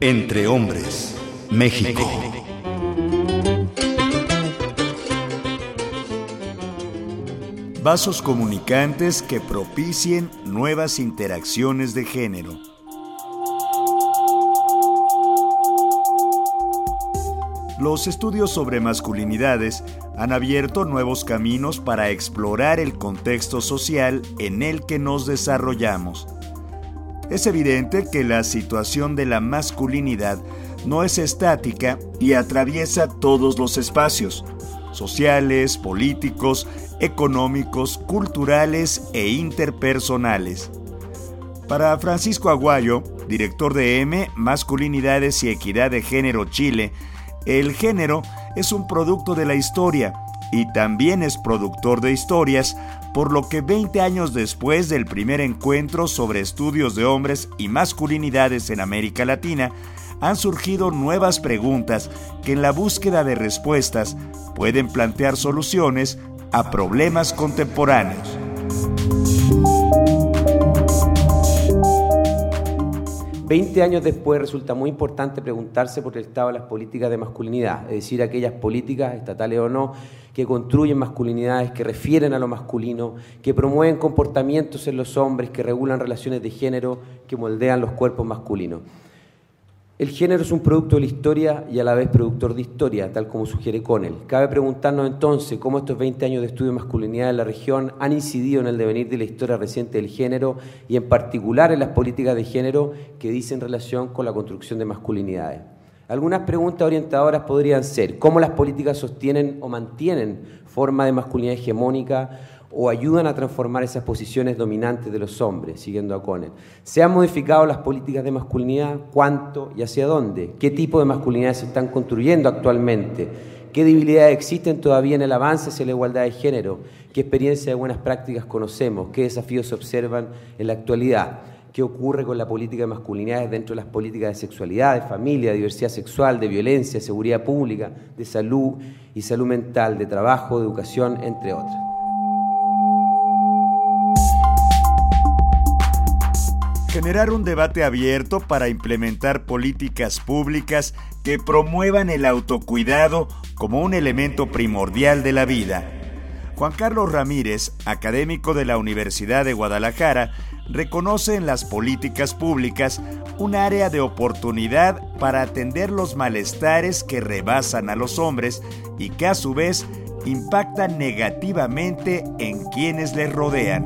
Entre hombres, México. Vasos comunicantes que propicien nuevas interacciones de género. Los estudios sobre masculinidades han abierto nuevos caminos para explorar el contexto social en el que nos desarrollamos. Es evidente que la situación de la masculinidad no es estática y atraviesa todos los espacios, sociales, políticos, económicos, culturales e interpersonales. Para Francisco Aguayo, director de M, Masculinidades y Equidad de Género Chile, el género es un producto de la historia y también es productor de historias, por lo que 20 años después del primer encuentro sobre estudios de hombres y masculinidades en América Latina, han surgido nuevas preguntas que en la búsqueda de respuestas pueden plantear soluciones a problemas contemporáneos. 20 años después resulta muy importante preguntarse por el estado de las políticas de masculinidad, es decir, aquellas políticas, estatales o no, que construyen masculinidades, que refieren a lo masculino, que promueven comportamientos en los hombres, que regulan relaciones de género, que moldean los cuerpos masculinos. El género es un producto de la historia y a la vez productor de historia, tal como sugiere Connell. Cabe preguntarnos entonces cómo estos 20 años de estudio de masculinidad en la región han incidido en el devenir de la historia reciente del género y en particular en las políticas de género que dicen relación con la construcción de masculinidades. Algunas preguntas orientadoras podrían ser cómo las políticas sostienen o mantienen forma de masculinidad hegemónica o ayudan a transformar esas posiciones dominantes de los hombres, siguiendo a Conner. ¿Se han modificado las políticas de masculinidad? ¿Cuánto y hacia dónde? ¿Qué tipo de masculinidad se están construyendo actualmente? ¿Qué debilidades existen todavía en el avance hacia la igualdad de género? ¿Qué experiencias de buenas prácticas conocemos? ¿Qué desafíos se observan en la actualidad? ¿Qué ocurre con la política de masculinidades dentro de las políticas de sexualidad, de familia, de diversidad sexual, de violencia, seguridad pública, de salud y salud mental, de trabajo, de educación, entre otras? Generar un debate abierto para implementar políticas públicas que promuevan el autocuidado como un elemento primordial de la vida. Juan Carlos Ramírez, académico de la Universidad de Guadalajara, reconoce en las políticas públicas un área de oportunidad para atender los malestares que rebasan a los hombres y que a su vez impactan negativamente en quienes les rodean.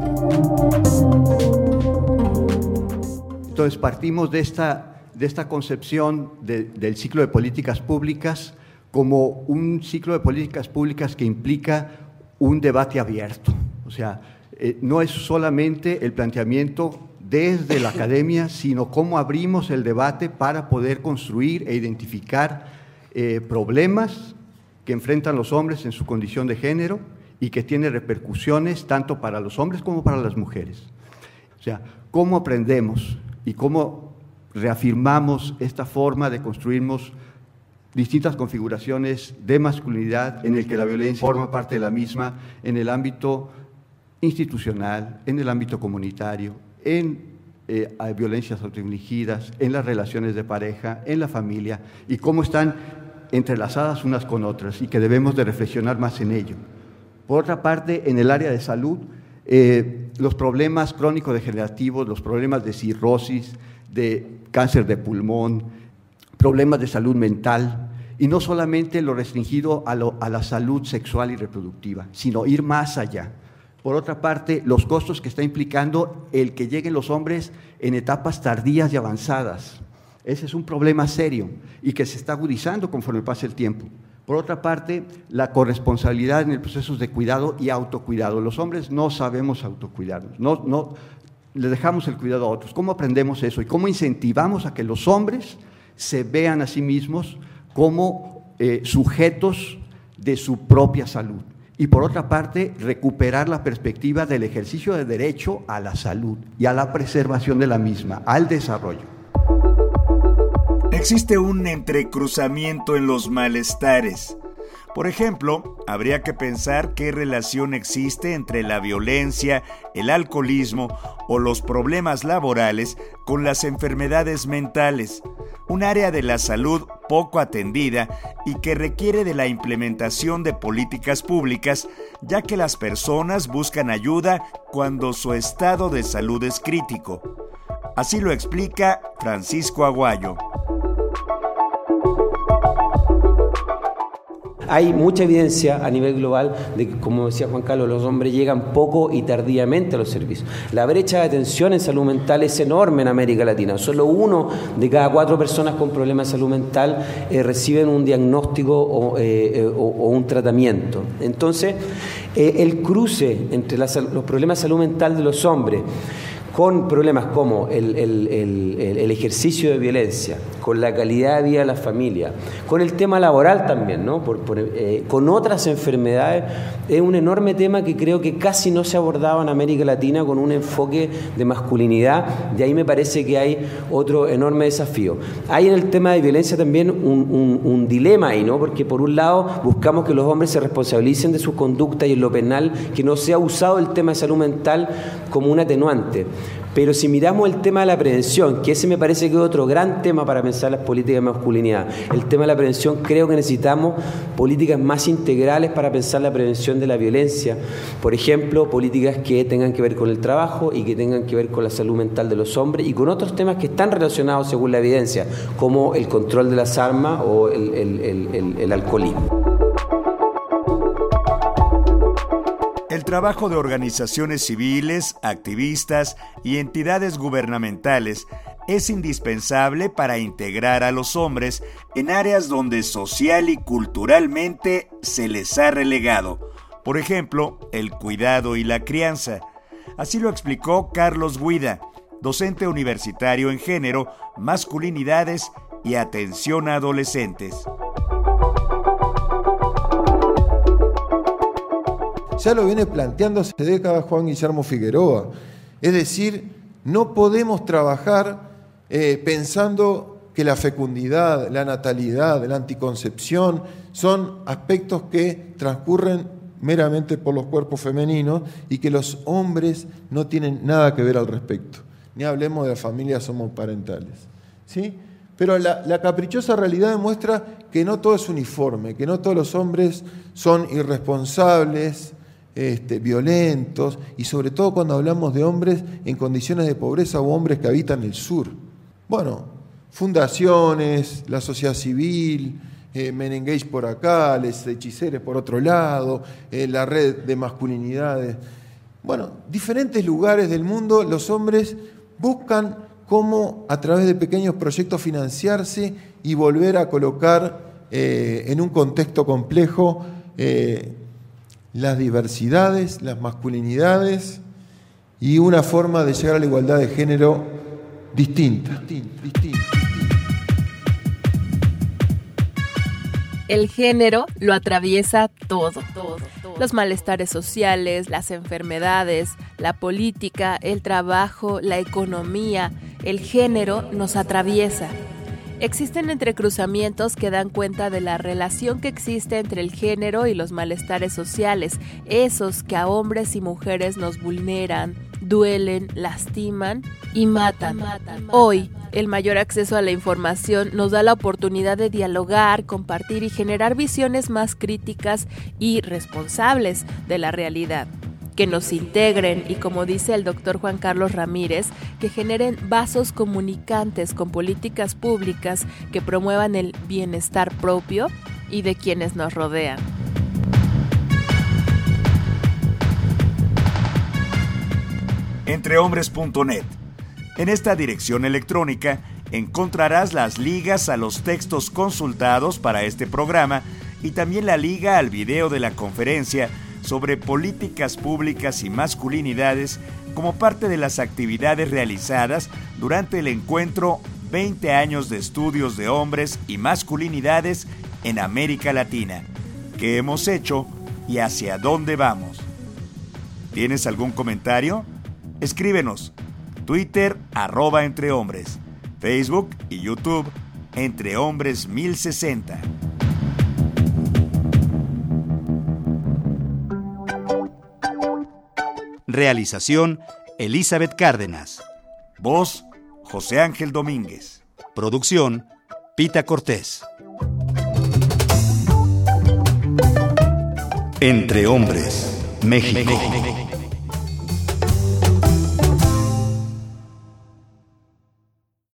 Entonces partimos de esta, de esta concepción del ciclo de políticas públicas como un ciclo de políticas públicas que implica un debate abierto. O sea, eh, no es solamente el planteamiento desde la academia, sino cómo abrimos el debate para poder construir e identificar eh, problemas que enfrentan los hombres en su condición de género y que tiene repercusiones tanto para los hombres como para las mujeres. O sea, cómo aprendemos y cómo reafirmamos esta forma de construirnos distintas configuraciones de masculinidad en el que la violencia forma parte de la misma en el ámbito institucional, en el ámbito comunitario, en eh, violencias autoinfligidas, en las relaciones de pareja, en la familia, y cómo están entrelazadas unas con otras y que debemos de reflexionar más en ello. Por otra parte, en el área de salud, eh, los problemas crónico-degenerativos, los problemas de cirrosis, de cáncer de pulmón, problemas de salud mental, y no solamente lo restringido a, a, la salud sexual y reproductiva, sino ir más allá. Por otra parte, los costos que está implicando el que lleguen los hombres en etapas tardías y avanzadas. Ese es un problema serio y que se está agudizando conforme pasa el tiempo. Por otra parte, la corresponsabilidad en el proceso de cuidado y autocuidado. Los hombres no sabemos autocuidarnos, no, no, le dejamos el cuidado a otros. ¿Cómo aprendemos eso? ¿Y cómo incentivamos a que los hombres se vean a sí mismos como eh, sujetos de su propia salud? Y por otra parte, recuperar la perspectiva del ejercicio de derecho a la salud y a la preservación de la misma, al desarrollo. Existe un entrecruzamiento en los malestares. Por ejemplo, habría que pensar qué relación existe entre la violencia, el alcoholismo o los problemas laborales con las enfermedades mentales, un área de la salud poco atendida y que requiere de la implementación de políticas públicas, ya que las personas buscan ayuda cuando su estado de salud es crítico. Así lo explica Francisco Aguayo. Hay mucha evidencia a nivel global de que, como decía Juan Carlos, los hombres llegan poco y tardíamente a los servicios. La brecha de atención en salud mental es enorme en América Latina. Solo uno de cada cuatro personas con problemas de salud mental eh, reciben un diagnóstico o, eh, eh, un tratamiento. Entonces, el cruce entre los problemas de salud mental de los hombres con problemas como el, ejercicio de violencia, con la calidad de vida de la familia, con el tema laboral también, ¿no? Eh, con otras enfermedades, es un enorme tema que creo que casi no se ha abordado en América Latina con un enfoque de masculinidad, de ahí me parece que hay otro enorme desafío. Hay en el tema de violencia también un, un dilema ahí, ¿no? porque por un lado buscamos que los hombres se responsabilicen de su conducta y en lo penal, que no sea usado el tema de salud mental como un atenuante. Pero si miramos el tema de la prevención, que ese me parece que es otro gran tema para pensar las políticas de masculinidad, el tema de la prevención creo que necesitamos políticas más integrales para pensar la prevención de la violencia. Por ejemplo, políticas que tengan que ver con el trabajo y que tengan que ver con la salud mental de los hombres y con otros temas que están relacionados según la evidencia, como el control de las armas o el, el alcoholismo. Trabajo de organizaciones civiles, activistas y entidades gubernamentales es indispensable para integrar a los hombres en áreas donde social y culturalmente se les ha relegado, por ejemplo, el cuidado y la crianza. Así lo explicó Carlos Guida, docente universitario en género, masculinidades y atención a adolescentes. Ya lo viene planteando hace décadas Juan Guillermo Figueroa. Es decir, no podemos trabajar eh, pensando que la fecundidad, la natalidad, la anticoncepción son aspectos que transcurren meramente por los cuerpos femeninos y que los hombres no tienen nada que ver al respecto. Ni hablemos de las familias homoparentales. ¿sí? Pero la, la caprichosa realidad demuestra que no todo es uniforme, que no todos los hombres son irresponsables, este, violentos y sobre todo cuando hablamos de hombres en condiciones de pobreza o hombres que habitan el sur. Bueno, fundaciones, la sociedad civil, eh, por acá, les hechiceres por otro lado, eh, la red de masculinidades. Bueno, diferentes lugares del mundo los hombres buscan cómo a través de pequeños proyectos financiarse y volver a colocar eh, en un contexto complejo las diversidades, las masculinidades y una forma de llegar a la igualdad de género distinta. El género lo atraviesa todo, Los malestares sociales, las enfermedades, la política, el trabajo, la economía. El género nos atraviesa. Existen entrecruzamientos que dan cuenta de la relación que existe entre el género y los malestares sociales, esos que a hombres y mujeres nos vulneran, duelen, lastiman y matan. Hoy, el mayor acceso a la información nos da la oportunidad de dialogar, compartir y generar visiones más críticas y responsables de la realidad que nos integren y como dice el doctor Juan Carlos Ramírez, que generen vasos comunicantes con políticas públicas que promuevan el bienestar propio y de quienes nos rodean. Entrehombres.net. En esta dirección electrónica encontrarás las ligas a los textos consultados para este programa y también la liga al video de la conferencia sobre políticas públicas y masculinidades como parte de las actividades realizadas durante el encuentro 20 años de estudios de hombres y masculinidades en América Latina. ¿Qué hemos hecho y hacia dónde vamos? ¿Tienes algún comentario? Escríbenos. Twitter arroba entre hombres. Facebook y YouTube entre hombres 1060. Realización, Elizabeth Cárdenas. Voz, José Ángel Domínguez. Producción, Pita Cortés. Entre Hombres, México.